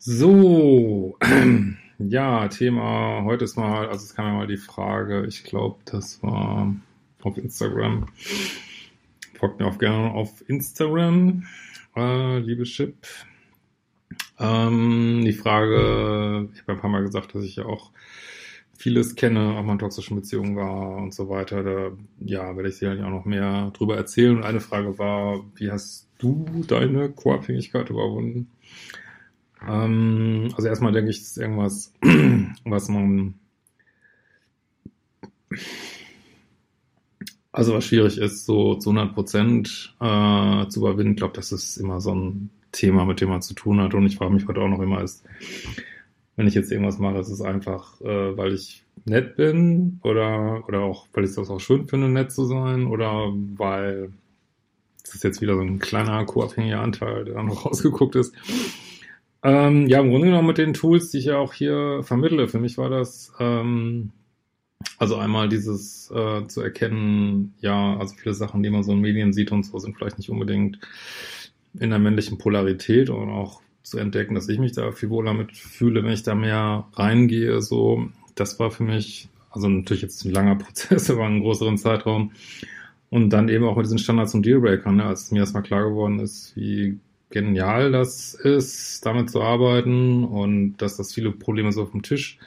So, ja, Thema heute ist mal, also es kam ja mal die Frage, ich glaube, das war auf Instagram. Folgt mir auch gerne auf Instagram, äh, liebe Chip. Ähm, die Frage, ich habe ein paar Mal gesagt, dass ich ja auch vieles kenne, auch mal in toxischen Beziehungen war und so weiter. Da, ja, werde ich sicherlich auch noch mehr drüber erzählen. Und eine Frage war, wie hast du deine Co-Abhängigkeit überwunden? Ähm, also erstmal denke ich, es ist irgendwas, was man, also was schwierig ist, so zu 100 Prozent äh, zu überwinden. Ich glaube, das ist immer so ein Thema, mit dem man zu tun hat. Und ich frage mich heute auch noch immer, ist, wenn ich jetzt irgendwas mache, ist es einfach, äh, weil ich nett bin oder, oder auch, weil ich das auch schön finde, nett zu sein oder weil das ist jetzt wieder so ein kleiner co-abhängiger Anteil, der da noch rausgeguckt ist. Ähm, ja, im Grunde genommen mit den Tools, die ich ja auch hier vermittle. Für mich war das ähm, also einmal dieses äh, zu erkennen, ja, also viele Sachen, die man so in Medien sieht und so, sind vielleicht nicht unbedingt in der männlichen Polarität und auch zu entdecken, dass ich mich da viel wohler mit fühle, wenn ich da mehr reingehe. So, das war für mich, also natürlich jetzt ein langer Prozess über einen größeren Zeitraum. Und dann eben auch mit diesen Standards und Dealbreakern, ne, als mir erstmal klar geworden ist, wie genial das ist, damit zu arbeiten und dass das viele Probleme so auf dem Tisch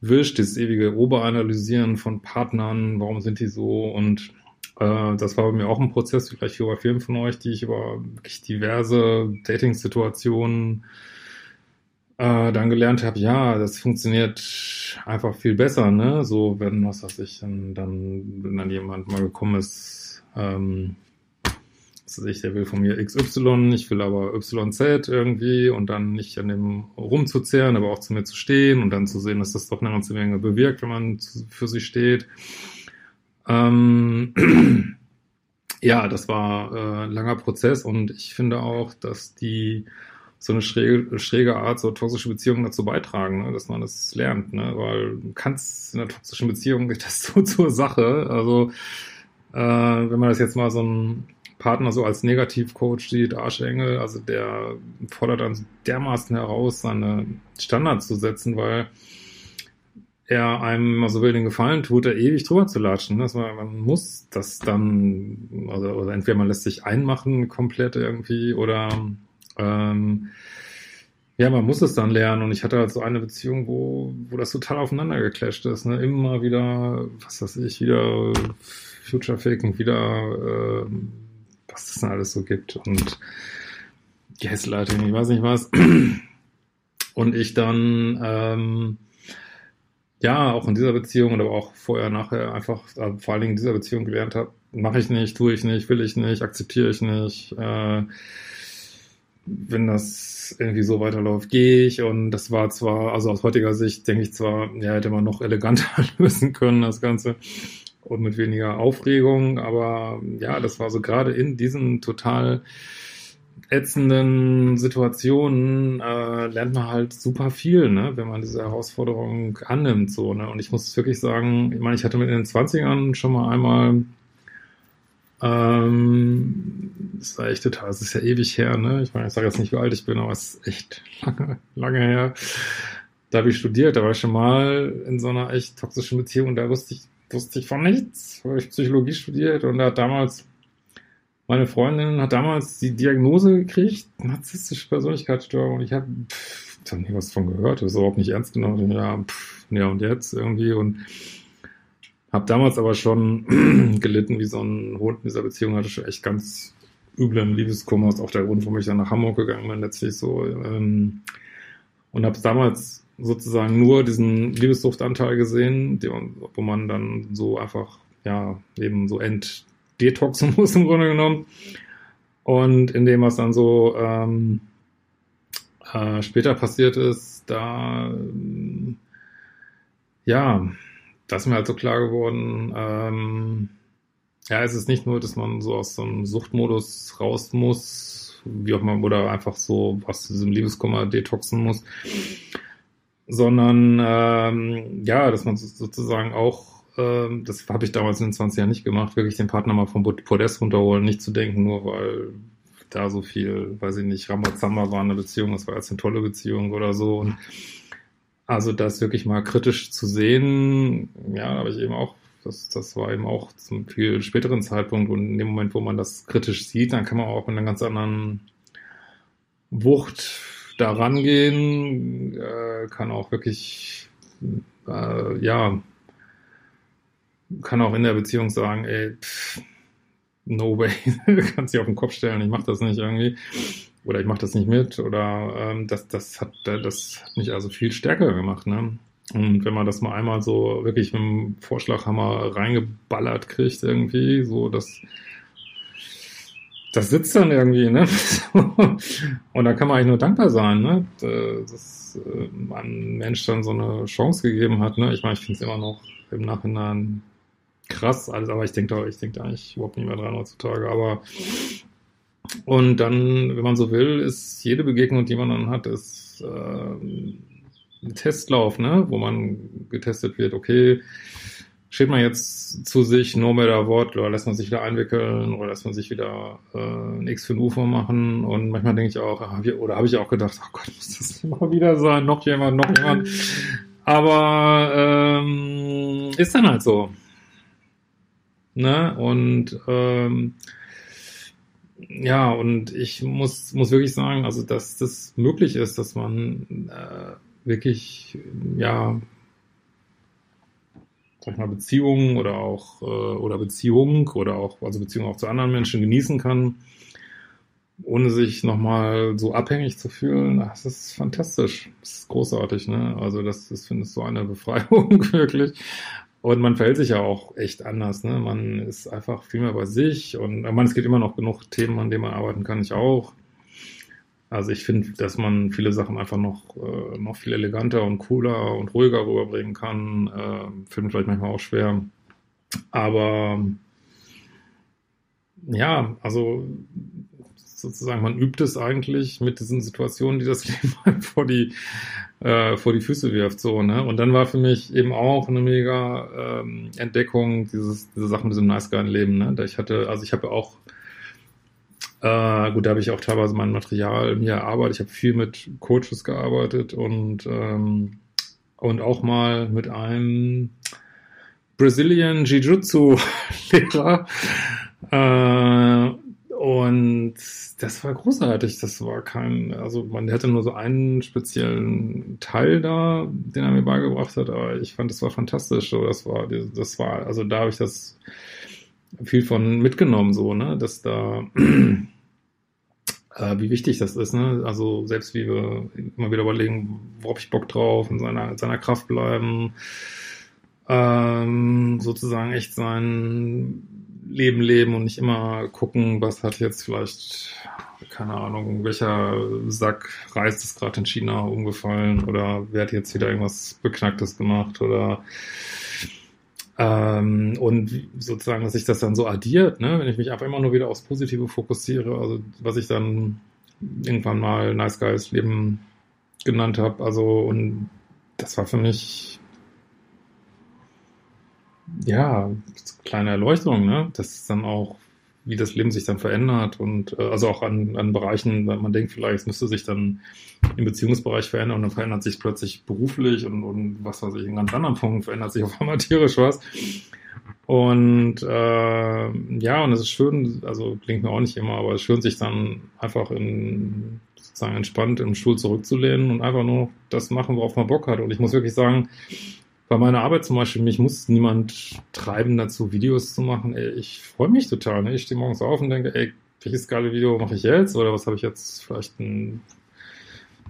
wischt, dieses ewige Oberanalysieren von Partnern, warum sind die so und äh, das war bei mir auch ein Prozess, vielleicht wie bei vielen von euch, die ich über wirklich diverse Dating-Situationen äh, dann gelernt habe, ja, das funktioniert einfach viel besser, ne? So, wenn, was weiß ich, dann, dann wenn dann jemand mal gekommen ist, ähm, was weiß ich, der will von mir XY, ich will aber YZ irgendwie und dann nicht an dem rumzuzehren, aber auch zu mir zu stehen und dann zu sehen, dass das doch eine ganze Menge bewirkt, wenn man für sie steht. Ähm, ja, das war äh, ein langer Prozess und ich finde auch, dass die so eine schräge, schräge Art, so toxische Beziehungen dazu beitragen, ne, dass man das lernt, ne? weil du kannst in einer toxischen Beziehung geht das so zur Sache. Also äh, wenn man das jetzt mal so ein Partner so als Negativcoach sieht, Arschengel, also der fordert dann dermaßen heraus, seine Standards zu setzen, weil er einem mal so will den Gefallen tut, da ewig drüber zu latschen. Das man, man muss das dann, also oder entweder man lässt sich einmachen komplett irgendwie oder ähm, ja, man muss es dann lernen. Und ich hatte halt so eine Beziehung, wo, wo das total aufeinander geclasht ist. Ne? Immer wieder, was weiß ich, wieder Future Faking, wieder äh, was es denn alles so gibt und Gaslighting, ich weiß nicht was. Und ich dann, ähm, ja, auch in dieser Beziehung aber auch vorher, nachher einfach, also vor allen Dingen in dieser Beziehung gelernt habe, mache ich nicht, tue ich nicht, will ich nicht, akzeptiere ich nicht. Äh, wenn das irgendwie so weiterläuft, gehe ich. Und das war zwar, also aus heutiger Sicht denke ich zwar, ja, hätte man noch eleganter lösen können, das Ganze und mit weniger Aufregung. Aber ja, das war so gerade in diesen total ätzenden Situationen äh, lernt man halt super viel, ne, wenn man diese Herausforderung annimmt. So, ne? Und ich muss wirklich sagen, ich meine, ich hatte mit in den 20ern schon mal einmal ähm, das war echt total, das ist ja ewig her, ne? Ich meine, ich sage jetzt nicht, wie alt ich bin, aber es ist echt lange, lange her. Da habe ich studiert, da war ich schon mal in so einer echt toxischen Beziehung und da wusste ich wusste ich von nichts, habe ich Psychologie studiert und da hat damals, meine Freundin hat damals die Diagnose gekriegt, narzisstische Persönlichkeitsstörung und ich habe da nie was von gehört, das ist überhaupt nicht ernst genommen. Ja, pff, ja und jetzt irgendwie und habe damals aber schon gelitten wie so ein Hund in dieser Beziehung, hatte schon echt ganz üblen Liebeskummer, ist auch der Grund, warum ich dann nach Hamburg gegangen bin, letztlich so. Ähm, und habe damals sozusagen nur diesen Liebesduftanteil gesehen, die, wo man dann so einfach ja eben so entdetoxen muss im Grunde genommen. Und in dem, was dann so ähm, äh, später passiert ist, da ähm, ja, das ist mir halt so klar geworden. Ähm, ja, es ist nicht nur, dass man so aus so einem Suchtmodus raus muss, wie auch immer, oder einfach so aus diesem Liebeskummer detoxen muss, sondern ähm, ja, dass man sozusagen auch, ähm, das habe ich damals in den 20 Jahren nicht gemacht, wirklich den Partner mal vom Podest runterholen, nicht zu denken, nur weil da so viel, weiß ich nicht, Ramazamba war eine Beziehung, das war jetzt eine tolle Beziehung oder so. Und also das wirklich mal kritisch zu sehen, ja, habe ich eben auch, das, das war eben auch zum viel späteren Zeitpunkt und in dem Moment, wo man das kritisch sieht, dann kann man auch mit einer ganz anderen Wucht da rangehen, äh, kann auch wirklich, äh, ja, kann auch in der Beziehung sagen, ey, pff, no way, kannst dich auf den Kopf stellen, ich mach das nicht irgendwie oder ich mache das nicht mit oder ähm, das, das, hat, das hat mich also viel stärker gemacht. Ne? Und wenn man das mal einmal so wirklich mit dem Vorschlaghammer reingeballert kriegt irgendwie, so das, das sitzt dann irgendwie, ne? Und da kann man eigentlich nur dankbar sein, ne? Dass äh, ein Mensch dann so eine Chance gegeben hat, ne? Ich meine, ich finde es immer noch im Nachhinein krass, alles, aber ich denke da, ich denke da eigentlich überhaupt nicht mehr dran heutzutage, aber und dann, wenn man so will, ist jede Begegnung, die man dann hat, ist äh, ein Testlauf, ne? wo man getestet wird, okay, steht man jetzt zu sich, no matter what, oder lässt man sich wieder einwickeln, oder lässt man sich wieder äh, ein X für ein UFO machen. Und manchmal denke ich auch, oder habe ich auch gedacht, oh Gott, muss das immer wieder sein, noch jemand, noch jemand. Aber ähm, ist dann halt so. Ne? Und ähm, ja, und ich muss, muss wirklich sagen, also dass das möglich ist, dass man äh, wirklich, ja, sag ich mal, Beziehungen oder auch, äh, oder Beziehung oder auch, also Beziehungen auch zu anderen Menschen genießen kann, ohne sich nochmal so abhängig zu fühlen. Das ist fantastisch. Das ist großartig, ne? Also das, das finde ich so eine Befreiung, wirklich. Und man verhält sich ja auch echt anders. Ne? Man ist einfach viel mehr bei sich und man, es gibt immer noch genug Themen, an denen man arbeiten kann. Ich auch. Also ich finde, dass man viele Sachen einfach noch, äh, noch viel eleganter und cooler und ruhiger rüberbringen kann. Äh, finde ich vielleicht manchmal auch schwer. Aber ja, also sozusagen, man übt es eigentlich mit diesen Situationen, die das Leben halt vor die, äh, vor die Füße wirft, so, ne? Und dann war für mich eben auch eine mega ähm, Entdeckung, dieses, diese Sachen mit diesem Nice Guy Leben, ne? Ich hatte, also ich habe auch, äh, gut, da habe ich auch teilweise mein Material mir erarbeitet. Ich habe viel mit Coaches gearbeitet und, ähm, und auch mal mit einem Brazilian Jiu-Jitsu-Lehrer, äh, und das war großartig. Das war kein, also man hatte nur so einen speziellen Teil da, den er mir beigebracht hat, aber ich fand, das war fantastisch. Das war, das war, also da habe ich das viel von mitgenommen, so, ne, dass da, äh, wie wichtig das ist, ne, also selbst wie wir immer wieder überlegen, worauf ich Bock drauf, in seiner, in seiner Kraft bleiben, ähm, sozusagen echt sein Leben leben und nicht immer gucken, was hat jetzt vielleicht, keine Ahnung, welcher Sack Reis ist gerade in China umgefallen oder wer hat jetzt wieder irgendwas Beknacktes gemacht oder ähm, und sozusagen, dass sich das dann so addiert, ne? wenn ich mich einfach immer nur wieder aufs Positive fokussiere, also was ich dann irgendwann mal Nice Guys Leben genannt habe, also und das war für mich ja, kleine Erleuchtung, ne? Das ist dann auch, wie das Leben sich dann verändert und äh, also auch an, an Bereichen, man denkt vielleicht, es müsste sich dann im Beziehungsbereich verändern und dann verändert sich plötzlich beruflich und, und was weiß ich, in ganz anderen Punkten verändert sich auf einmal tierisch was. Und äh, ja, und es ist schön, also klingt mir auch nicht immer, aber es ist schön, sich dann einfach in sozusagen entspannt im Stuhl zurückzulehnen und einfach nur das machen, worauf man Bock hat. Und ich muss wirklich sagen, bei meiner Arbeit zum Beispiel, mich muss niemand treiben dazu, Videos zu machen. Ey, ich freue mich total. Ne? Ich stehe morgens auf und denke, ey, welches geile Video mache ich jetzt? Oder was habe ich jetzt vielleicht ein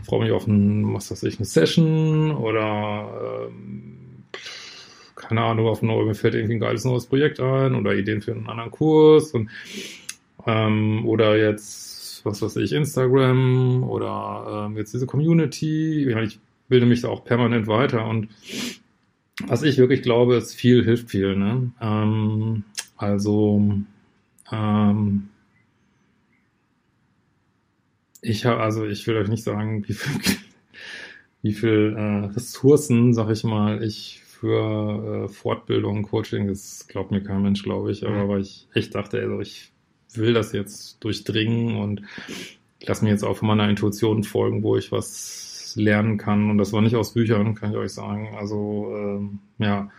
freue mich auf ein, was weiß ich, eine Session oder ähm, keine Ahnung, auf ein neues, mir fällt irgendwie ein geiles neues Projekt ein oder Ideen für einen anderen Kurs und ähm, oder jetzt, was weiß ich, Instagram oder ähm, jetzt diese Community. Ich, meine, ich bilde mich da auch permanent weiter und was ich wirklich glaube, ist viel hilft viel. Ne? Ähm, also ähm, ich habe, also ich will euch nicht sagen, wie viel, wie viel äh, Ressourcen, sag ich mal, ich für äh, Fortbildung, Coaching, das glaubt mir kein Mensch, glaube ich, aber mhm. weil ich echt dachte, also ich will das jetzt durchdringen und lass mir jetzt auch von meiner Intuition folgen, wo ich was lernen kann. Und das war nicht aus Büchern, kann ich euch sagen. Also ähm, ja,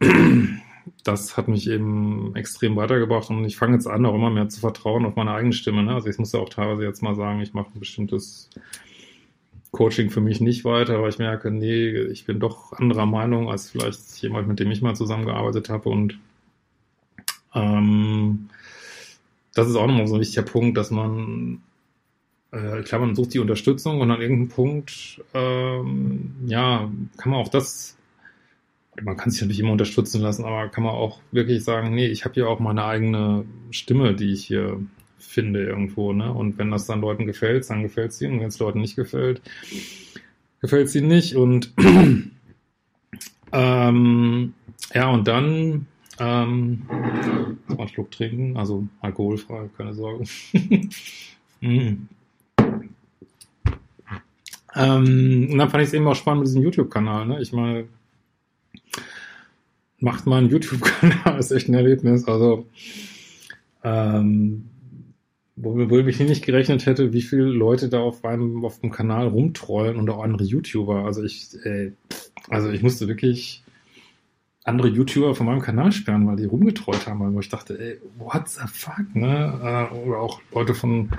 das hat mich eben extrem weitergebracht und ich fange jetzt an, auch immer mehr zu vertrauen auf meine eigene Stimme. Ne? Also ich muss ja auch teilweise jetzt mal sagen, ich mache ein bestimmtes Coaching für mich nicht weiter, weil ich merke, nee, ich bin doch anderer Meinung als vielleicht jemand, mit dem ich mal zusammengearbeitet habe und ähm, das ist auch nochmal so ein wichtiger Punkt, dass man, äh, klar, man sucht die Unterstützung und an irgendeinem Punkt, ähm, ja, kann man auch das, man kann sich natürlich immer unterstützen lassen, aber kann man auch wirklich sagen, nee, ich habe hier auch meine eigene Stimme, die ich hier finde irgendwo, ne? Und wenn das dann Leuten gefällt, dann gefällt ihnen. Und wenn es Leuten nicht gefällt, gefällt ihnen nicht. Und ähm, ja, und dann ähm, mal einen Schluck trinken, also alkoholfrei, keine Sorge. mm. Ähm, und dann fand ich es eben auch spannend mit diesem YouTube-Kanal. Ne? Ich meine, macht mal einen YouTube-Kanal, ist echt ein Erlebnis. Also, ähm, womit ich nicht gerechnet hätte, wie viele Leute da auf meinem auf dem Kanal rumtrollen und auch andere YouTuber. Also ich, äh, also ich musste wirklich andere YouTuber von meinem Kanal sperren, weil die rumgetrollt haben, weil ich dachte, ey, what the fuck, ne? Äh, oder auch Leute von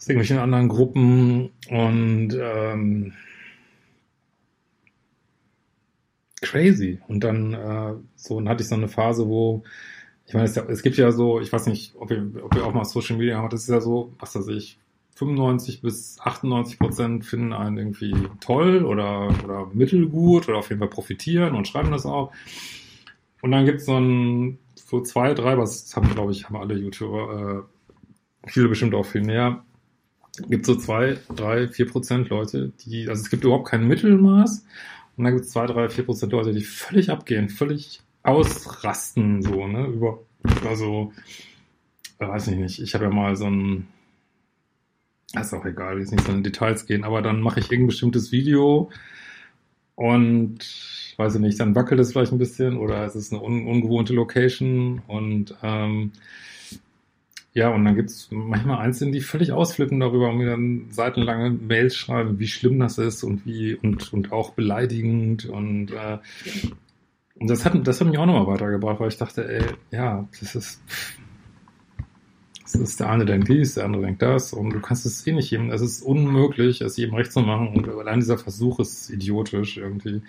aus irgendwelchen anderen Gruppen und ähm, crazy. Und dann äh, so dann hatte ich so eine Phase, wo ich meine, es, es, gibt ja so, ich weiß nicht, ob ihr, ob ihr auch mal Social Media habt, das ist ja so, was weiß ich, 95 bis 98 Prozent finden einen irgendwie toll oder, oder mittelgut oder auf jeden Fall profitieren und schreiben das auch. Und dann gibt es so ein, so zwei, drei, was haben, glaube ich, haben alle YouTuber, äh, viele bestimmt auch viel mehr, gibt so zwei, drei, vier Prozent Leute, die, also es gibt überhaupt kein Mittelmaß. Und dann gibt es zwei, drei, vier Prozent Leute, die völlig abgehen, völlig ausrasten, so, ne, über, über so, äh, weiß ich nicht, ich habe ja mal so ein, ist auch egal, will jetzt nicht so in Details gehen, aber dann mache ich irgendein bestimmtes Video und weiß ich nicht, dann wackelt es vielleicht ein bisschen oder es ist eine un ungewohnte Location und ähm, ja, und dann gibt es manchmal Einzelne, die völlig ausflippen darüber und mir dann seitenlange Mails schreiben, wie schlimm das ist und wie und, und auch beleidigend und äh, und das hat, das hat mich auch nochmal weitergebracht, weil ich dachte, ey, ja, das ist, das ist der eine denkt dies, der andere denkt das und du kannst es eh nicht jedem, es ist unmöglich, es jedem recht zu machen und allein dieser Versuch ist idiotisch irgendwie.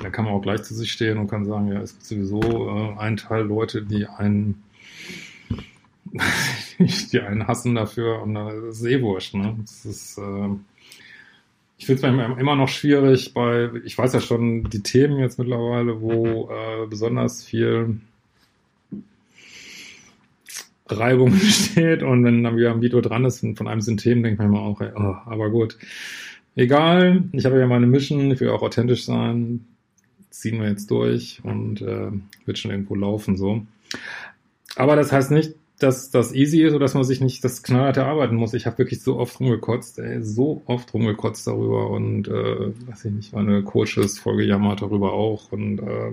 Da kann man auch gleich zu sich stehen und kann sagen, ja, es gibt sowieso äh, einen Teil Leute, die einen die einen hassen dafür und dann ist es eh ne? Das ist, äh, ich finde es immer noch schwierig bei, ich weiß ja schon die Themen jetzt mittlerweile, wo äh, besonders viel Reibung steht und wenn dann wieder ein Video dran ist und von einem sind Themen, denkt man immer auch, ey, oh, aber gut. Egal, ich habe ja meine Mission, ich will auch authentisch sein, ziehen wir jetzt durch und äh, wird schon irgendwo laufen so. Aber das heißt nicht, dass das easy ist oder dass man sich nicht das knallhart erarbeiten muss. Ich habe wirklich so oft rumgekotzt, ey, so oft rumgekotzt darüber und äh, weiß ich nicht, meine Coaches vollgejammert darüber auch und äh,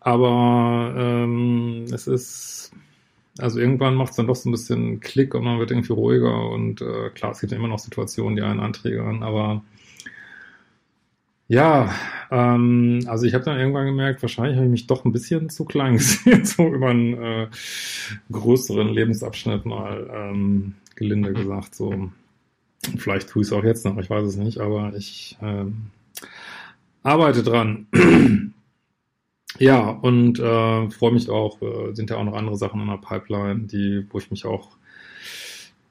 aber ähm, es ist also irgendwann macht es dann doch so ein bisschen Klick und man wird irgendwie ruhiger und äh, klar, es gibt ja immer noch Situationen, die einen anträgern, aber ja, ähm, also ich habe dann irgendwann gemerkt, wahrscheinlich habe ich mich doch ein bisschen zu klein gesehen, so über einen äh, größeren Lebensabschnitt mal ähm, gelinde gesagt. So, vielleicht tue ich es auch jetzt noch, ich weiß es nicht, aber ich ähm, arbeite dran. ja, und äh, freue mich auch, äh, sind ja auch noch andere Sachen in der Pipeline, die, wo ich mich auch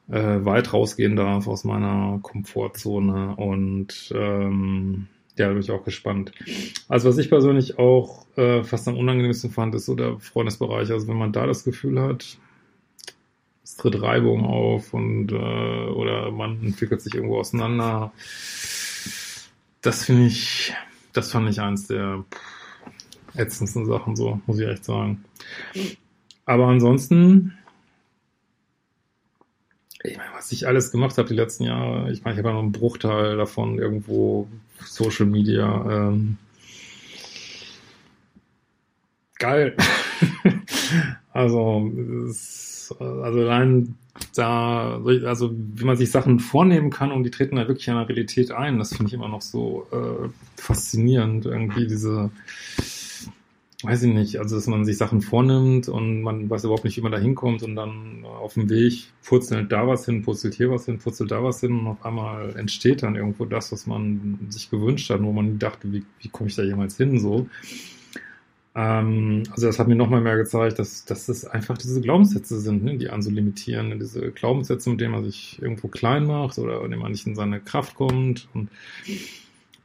äh, weit rausgehen darf aus meiner Komfortzone und ähm, ja, bin ich auch gespannt. Also was ich persönlich auch äh, fast am unangenehmsten fand, ist so der Freundesbereich. Also wenn man da das Gefühl hat, es tritt Reibung auf und äh, oder man entwickelt sich irgendwo auseinander. Das finde ich, das fand ich eins der ätzendsten Sachen, so muss ich echt sagen. Aber ansonsten ich meine, was ich alles gemacht habe die letzten Jahre, ich meine, ich habe ja noch einen Bruchteil davon irgendwo Social Media. Ähm, geil. also, ist, also allein da, also wie man sich Sachen vornehmen kann und die treten da wirklich in der Realität ein, das finde ich immer noch so äh, faszinierend, irgendwie diese weiß ich nicht, also dass man sich Sachen vornimmt und man weiß überhaupt nicht, wie man da hinkommt und dann auf dem Weg purzelt da was hin, purzelt hier was hin, purzelt da was hin und auf einmal entsteht dann irgendwo das, was man sich gewünscht hat, wo man dachte, wie, wie komme ich da jemals hin, so. Ähm, also das hat mir nochmal mehr gezeigt, dass, dass das einfach diese Glaubenssätze sind, ne, die einen so limitieren, diese Glaubenssätze, mit denen man sich irgendwo klein macht oder indem man nicht in seine Kraft kommt und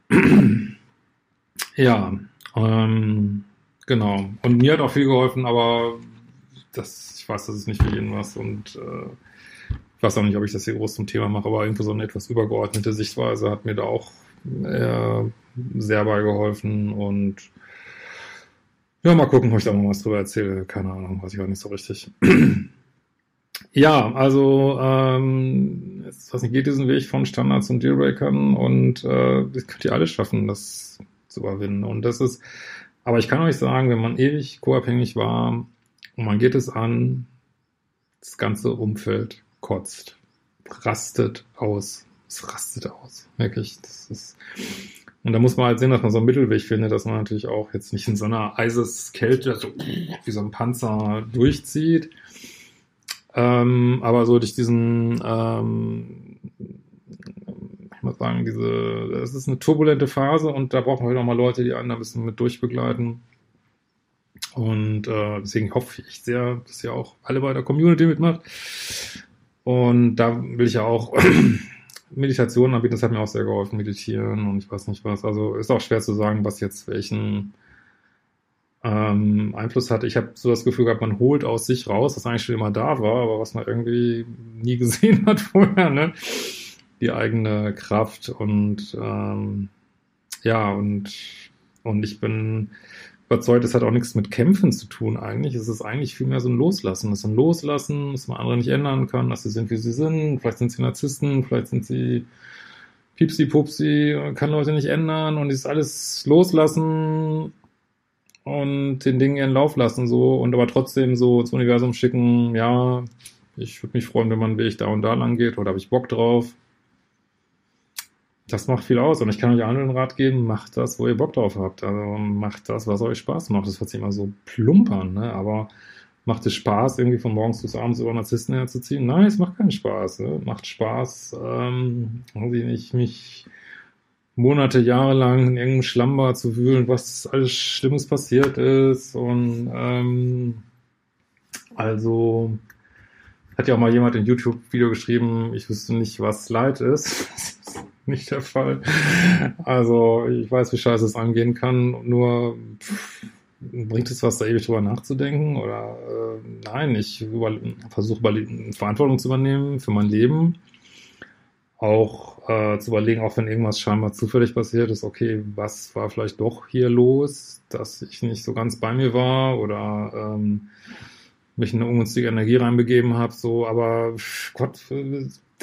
ja, ähm, Genau. Und mir hat auch viel geholfen, aber das, ich weiß, das ist nicht für jeden was und äh, ich weiß auch nicht, ob ich das hier groß zum Thema mache, aber irgendwo so eine etwas übergeordnete Sichtweise hat mir da auch äh, sehr beigeholfen und ja, mal gucken, ob ich da noch was drüber erzähle. Keine Ahnung, weiß ich auch nicht so richtig. ja, also ähm, jetzt, was nicht, geht diesen Weg von Standards und Dealbreakern und äh, das könnt ihr alle schaffen, das zu überwinden. Und das ist aber ich kann euch sagen, wenn man ewig co-abhängig war und man geht es an, das ganze Umfeld kotzt, rastet aus. Es rastet aus. Wirklich. Das ist, und da muss man halt sehen, dass man so einen Mittelweg findet, dass man natürlich auch jetzt nicht in so einer Eiseskälte, so wie so ein Panzer durchzieht. Ähm, aber so durch diesen ähm, sagen, diese, das ist eine turbulente Phase und da brauchen wir nochmal Leute, die einen da ein bisschen mit durchbegleiten. Und äh, deswegen hoffe ich sehr, dass ihr auch alle bei der Community mitmacht. Und da will ich ja auch Meditation anbieten, das hat mir auch sehr geholfen, meditieren und ich weiß nicht was. Also ist auch schwer zu sagen, was jetzt welchen ähm, Einfluss hat. Ich habe so das Gefühl gehabt, man holt aus sich raus, was eigentlich schon immer da war, aber was man irgendwie nie gesehen hat vorher. Ne? Die eigene Kraft und ähm, ja, und, und ich bin überzeugt, es hat auch nichts mit Kämpfen zu tun eigentlich. Es ist eigentlich vielmehr so ein Loslassen. Es ist ein Loslassen, dass man andere nicht ändern kann, dass sie sind, wie sie sind. Vielleicht sind sie Narzissten, vielleicht sind sie Pipsi Pupsi, kann Leute nicht ändern und ist alles loslassen und den Dingen ihren Lauf lassen so und aber trotzdem so ins Universum schicken, ja, ich würde mich freuen, wenn man Weg da und da lang geht oder habe ich Bock drauf das macht viel aus. Und ich kann euch allen den Rat geben, macht das, wo ihr Bock drauf habt. Also macht das, was euch Spaß macht. Das wird sich immer so plumpern, ne? Aber macht es Spaß, irgendwie von morgens bis abends über Narzissten herzuziehen? Nein, es macht keinen Spaß. Ne? Macht Spaß, ähm, weiß ich nicht, mich Monate, Jahre lang in irgendeinem Schlammbad zu wühlen, was alles Schlimmes passiert ist. Und ähm, also hat ja auch mal jemand in YouTube-Video geschrieben, ich wüsste nicht, was Leid ist. nicht der Fall. Also ich weiß, wie scheiße es angehen kann, nur pff, bringt es was, da ewig drüber nachzudenken? Oder äh, nein, ich versuche Verantwortung zu übernehmen für mein Leben. Auch äh, zu überlegen, auch wenn irgendwas scheinbar zufällig passiert ist, okay, was war vielleicht doch hier los, dass ich nicht so ganz bei mir war oder ähm, mich in eine ungünstige Energie reinbegeben habe, so, aber Gott,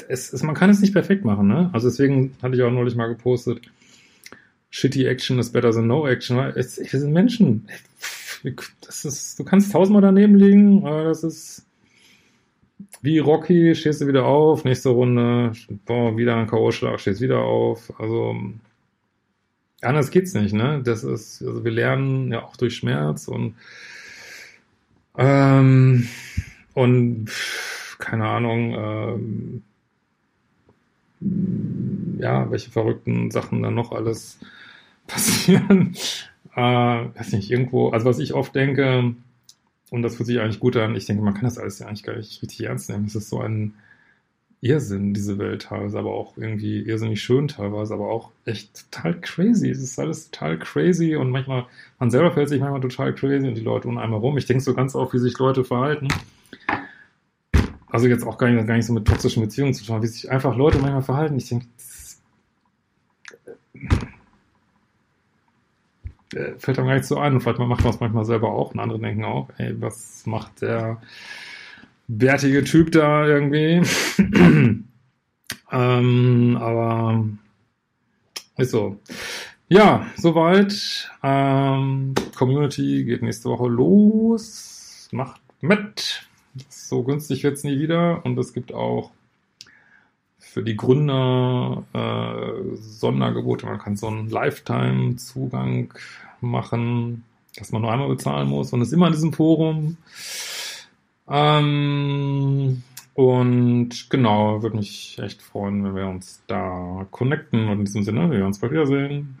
es, es, man kann es nicht perfekt machen, ne? Also deswegen hatte ich auch neulich mal gepostet, shitty action is better than no action. Es, wir sind Menschen. Das ist, du kannst tausendmal daneben liegen, aber das ist wie Rocky, stehst du wieder auf, nächste Runde, boah, wieder ein K.O.-Schlag, stehst wieder auf. Also anders geht's nicht, ne? Das ist, also wir lernen ja auch durch Schmerz und ähm, und keine Ahnung, ähm, ja, welche verrückten Sachen dann noch alles passieren. äh, weiß nicht, irgendwo, also was ich oft denke, und das fühlt sich eigentlich gut an, ich denke, man kann das alles ja eigentlich gar nicht richtig ernst nehmen. Es ist so ein Irrsinn, diese Welt teilweise, aber auch irgendwie irrsinnig schön teilweise, aber auch echt total crazy. Es ist alles total crazy und manchmal, man selber fällt sich manchmal total crazy und die Leute um einmal rum. Ich denke so ganz oft, wie sich Leute verhalten. Also jetzt auch gar nicht, gar nicht so mit toxischen Beziehungen zu tun, wie sich einfach Leute manchmal verhalten. Ich denke, äh, fällt einem gar nicht so ein. Und vielleicht macht man es manchmal selber auch und andere denken auch, ey, was macht der bärtige Typ da irgendwie. ähm, aber ist so. Ja, soweit. Ähm, Community geht nächste Woche los. Macht mit. So günstig wird es nie wieder. Und es gibt auch für die Gründer äh, Sondergebote. Man kann so einen Lifetime-Zugang machen, dass man nur einmal bezahlen muss und ist immer in diesem Forum. Ähm, und genau, würde mich echt freuen, wenn wir uns da connecten. Und in diesem Sinne, wir uns bald wiedersehen.